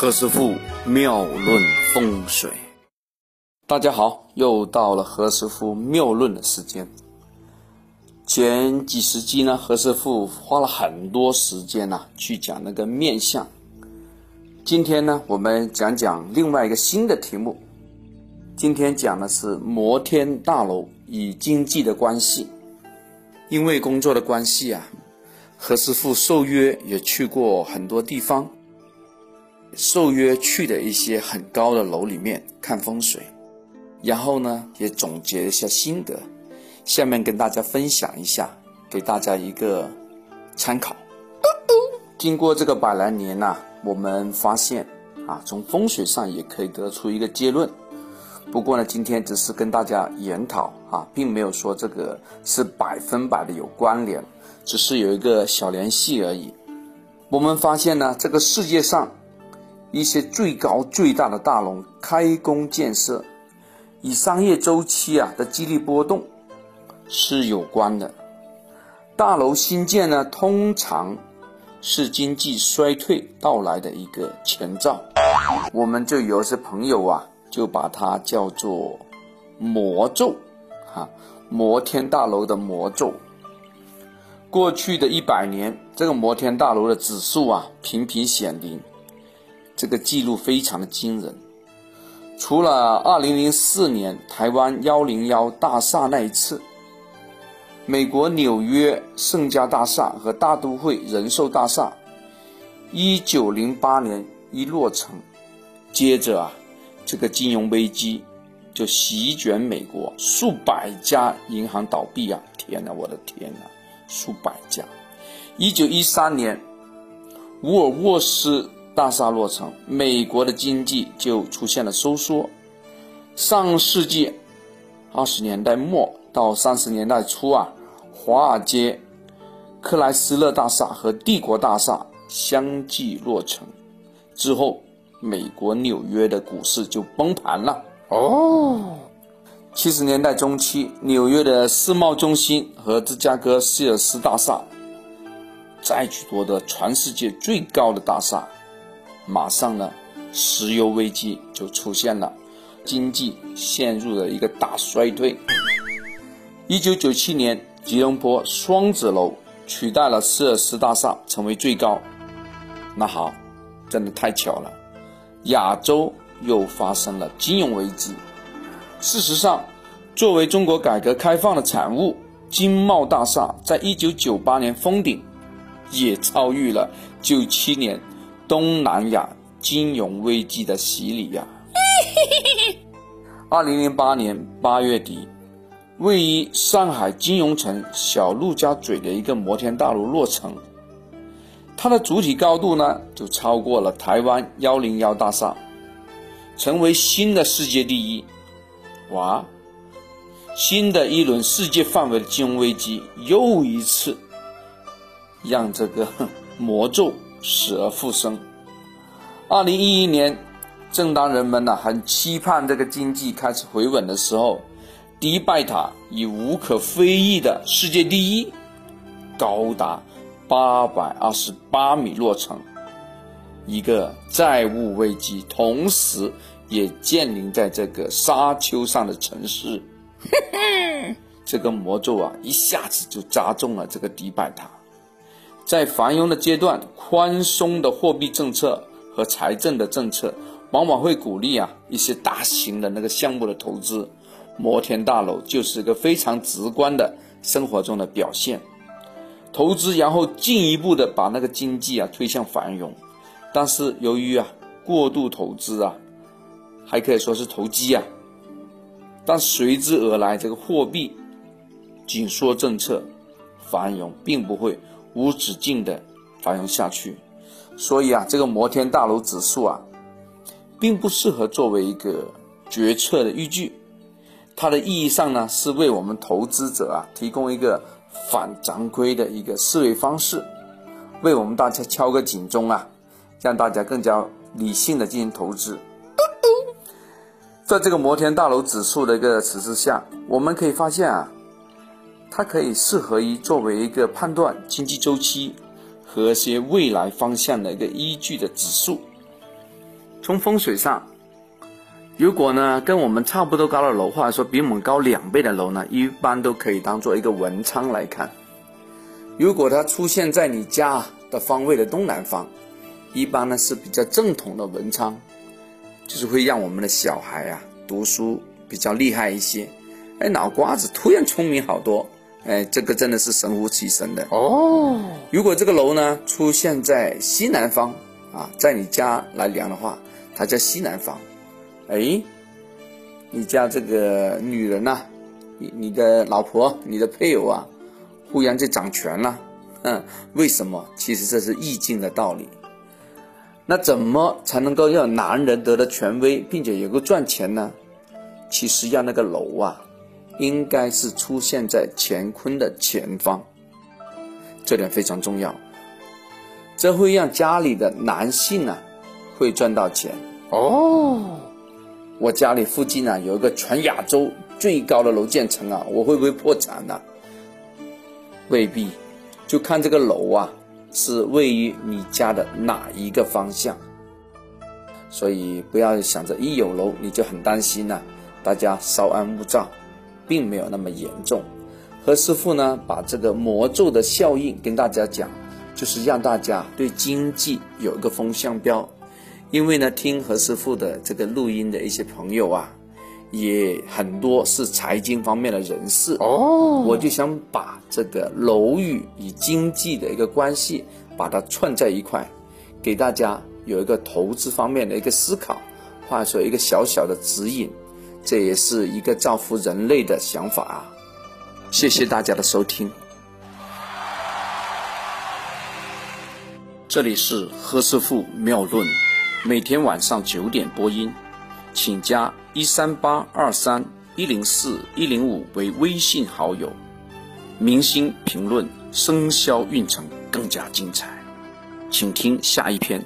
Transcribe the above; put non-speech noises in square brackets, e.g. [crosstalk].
何师傅妙论风水，大家好，又到了何师傅妙论的时间。前几十集呢，何师傅花了很多时间呢去讲那个面相。今天呢，我们讲讲另外一个新的题目。今天讲的是摩天大楼与经济的关系。因为工作的关系啊，何师傅受约也去过很多地方。受约去的一些很高的楼里面看风水，然后呢也总结一下心得，下面跟大家分享一下，给大家一个参考。经过这个百来年呐，我们发现啊，从风水上也可以得出一个结论。不过呢，今天只是跟大家研讨啊，并没有说这个是百分百的有关联，只是有一个小联系而已。我们发现呢，这个世界上。一些最高最大的大楼开工建设，与商业周期啊的激励波动是有关的。大楼新建呢，通常是经济衰退到来的一个前兆。我们就有些朋友啊，就把它叫做魔咒，哈，摩天大楼的魔咒。过去的一百年，这个摩天大楼的指数啊，频频显灵。这个记录非常的惊人，除了二零零四年台湾幺零幺大厦那一次，美国纽约盛家大厦和大都会人寿大厦一九零八年一落成，接着啊，这个金融危机就席卷美国，数百家银行倒闭啊！天哪，我的天哪，数百家！一九一三年，沃尔沃斯。大厦落成，美国的经济就出现了收缩。上世纪二十年代末到三十年代初啊，华尔街克莱斯勒大厦和帝国大厦相继落成之后，美国纽约的股市就崩盘了。哦，七十年代中期，纽约的世贸中心和芝加哥希尔斯大厦再去夺得全世界最高的大厦。马上呢，石油危机就出现了，经济陷入了一个大衰退。一九九七年，吉隆坡双子楼取代了希尔斯大厦成为最高。那好，真的太巧了，亚洲又发生了金融危机。事实上，作为中国改革开放的产物，金茂大厦在一九九八年封顶，也遭遇了九七年。东南亚金融危机的洗礼呀！[laughs] 二零零八年八月底，位于上海金融城小陆家嘴的一个摩天大楼落成，它的主体高度呢就超过了台湾幺零幺大厦，成为新的世界第一。哇！新的一轮世界范围的金融危机又一次让这个 [laughs] 魔咒。死而复生。二零一一年，正当人们呢很期盼这个经济开始回稳的时候，迪拜塔以无可非议的世界第一，高达八百二十八米落成。一个债务危机同时也降临在这个沙丘上的城市，这个魔咒啊一下子就扎中了这个迪拜塔。在繁荣的阶段，宽松的货币政策和财政的政策往往会鼓励啊一些大型的那个项目的投资。摩天大楼就是一个非常直观的生活中的表现。投资然后进一步的把那个经济啊推向繁荣，但是由于啊过度投资啊，还可以说是投机啊，但随之而来这个货币紧缩政策，繁荣并不会。无止境的繁荣下去，所以啊，这个摩天大楼指数啊，并不适合作为一个决策的依据。它的意义上呢，是为我们投资者啊提供一个反常规的一个思维方式，为我们大家敲个警钟啊，让大家更加理性的进行投资。在这个摩天大楼指数的一个指示下，我们可以发现啊。它可以适合于作为一个判断经济周期和一些未来方向的一个依据的指数。从风水上，如果呢跟我们差不多高的楼，或者说比我们高两倍的楼呢，一般都可以当做一个文昌来看。如果它出现在你家的方位的东南方，一般呢是比较正统的文昌，就是会让我们的小孩啊读书比较厉害一些，哎，脑瓜子突然聪明好多，哎，这个真的是神乎其神的哦。如果这个楼呢出现在西南方啊，在你家来量的话，它叫西南方，哎，你家这个女人呐，你你的老婆、你的配偶啊。忽然就掌权了，嗯，为什么？其实这是易经的道理。那怎么才能够让男人得到权威，并且能够赚钱呢？其实要那个楼啊，应该是出现在乾坤的前方，这点非常重要。这会让家里的男性啊，会赚到钱哦。我家里附近呢有一个全亚洲最高的楼建成啊，我会不会破产呢？未必，就看这个楼啊是位于你家的哪一个方向。所以不要想着一有楼你就很担心呐，大家稍安勿躁，并没有那么严重。何师傅呢把这个魔咒的效应跟大家讲，就是让大家对经济有一个风向标。因为呢听何师傅的这个录音的一些朋友啊。也很多是财经方面的人士哦，我就想把这个楼宇与经济的一个关系，把它串在一块，给大家有一个投资方面的一个思考，或者说一个小小的指引，这也是一个造福人类的想法啊！谢谢大家的收听，这里是何师傅妙论，每天晚上九点播音。请加一三八二三一零四一零五为微信好友，明星评论生肖运程更加精彩，请听下一篇。